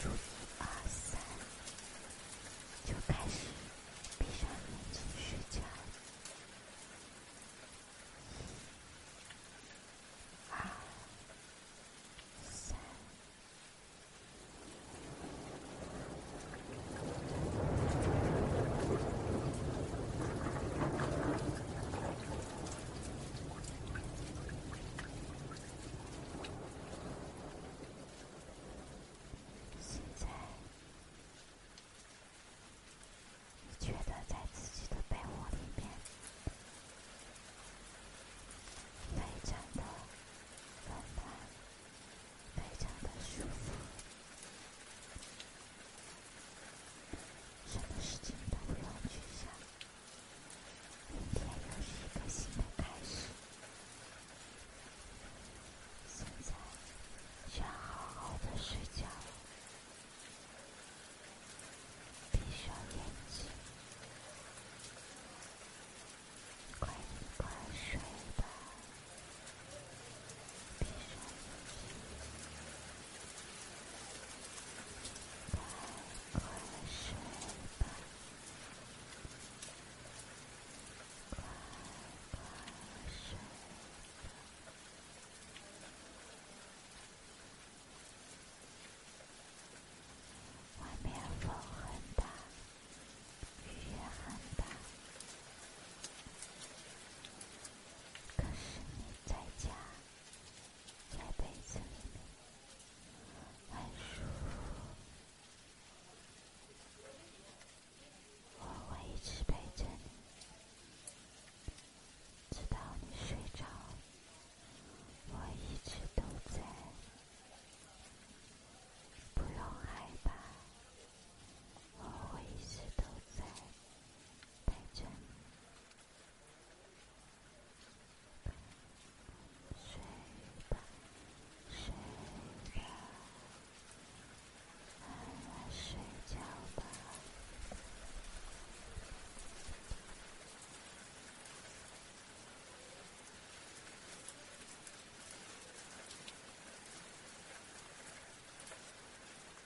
truth.